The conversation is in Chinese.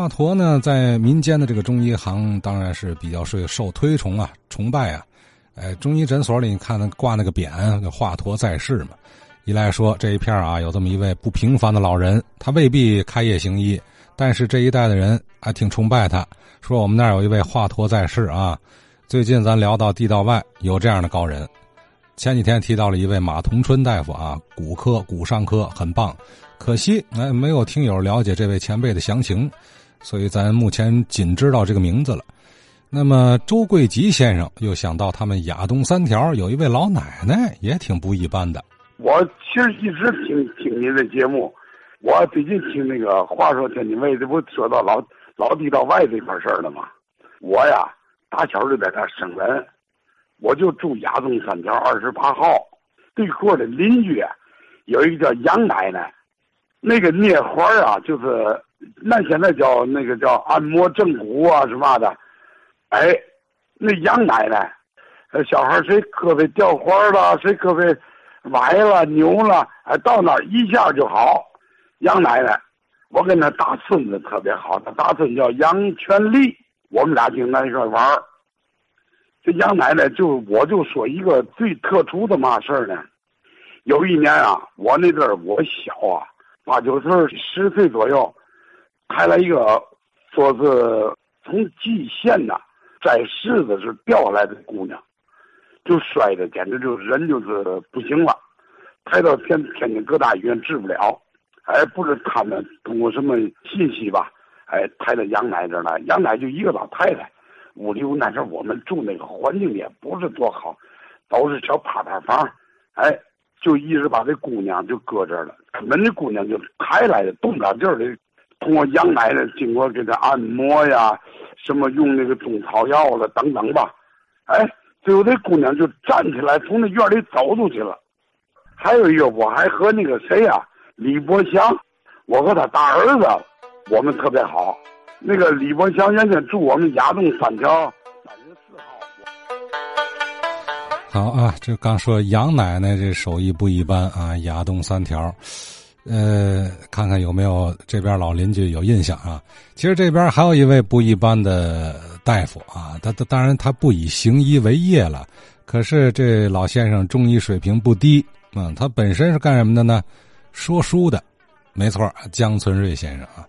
华佗呢，在民间的这个中医行当然是比较受受推崇啊、崇拜啊。哎，中医诊所里你看那挂那个匾，华佗在世嘛。一来说这一片啊，有这么一位不平凡的老人，他未必开业行医，但是这一代的人还挺崇拜他。说我们那儿有一位华佗在世啊。最近咱聊到地道外有这样的高人，前几天提到了一位马同春大夫啊，骨科、骨伤科很棒。可惜哎，没有听友了解这位前辈的详情，所以咱目前仅知道这个名字了。那么周贵吉先生又想到他们亚东三条有一位老奶奶也挺不一般的。我其实一直听听您的节目，我最近听那个话说天津卫，这不说到老老地道外这块事儿了吗？我呀，打小就在这生人，我就住亚东三条二十八号对过的邻居，有一个叫杨奶奶，那个聂环啊，就是那现在叫那个叫按摩正骨啊什么的。哎，那杨奶奶，呃，小孩谁胳膊掉花了，谁胳膊崴了、扭了，哎，到那一下就好。杨奶奶，我跟那大孙子特别好，他大孙子叫杨全利，我们俩经常一块玩。这杨奶奶就我就说一个最特殊的嘛事儿呢。有一年啊，我那阵儿我小啊，八九岁、十岁左右，开了一个说是从蓟县呐。在世的是掉下来的姑娘，就摔的简直就人就是不行了，抬到天天津各大医院治不了，哎，不是他们通过什么信息吧，哎，抬到杨奶这儿来，杨奶就一个老太太，屋里有那时候我们住那个环境也不是多好，都是小趴趴房，哎，就一直把这姑娘就搁这儿了，根本这姑娘就抬来的动不了劲儿的，通过杨奶奶经过给他按摩呀。什么用那个中草药了等等吧，哎，最后这姑娘就站起来从那院里走出去了。还有一个，我还和那个谁呀，李伯祥，我和他大儿子，我们特别好。那个李伯祥原先住我们亚东三条三十四号。好啊，这刚说杨奶奶这手艺不一般啊，亚东三条。呃，看看有没有这边老邻居有印象啊？其实这边还有一位不一般的大夫啊，他他当然他不以行医为业了，可是这老先生中医水平不低啊。他本身是干什么的呢？说书的，没错，江存瑞先生啊。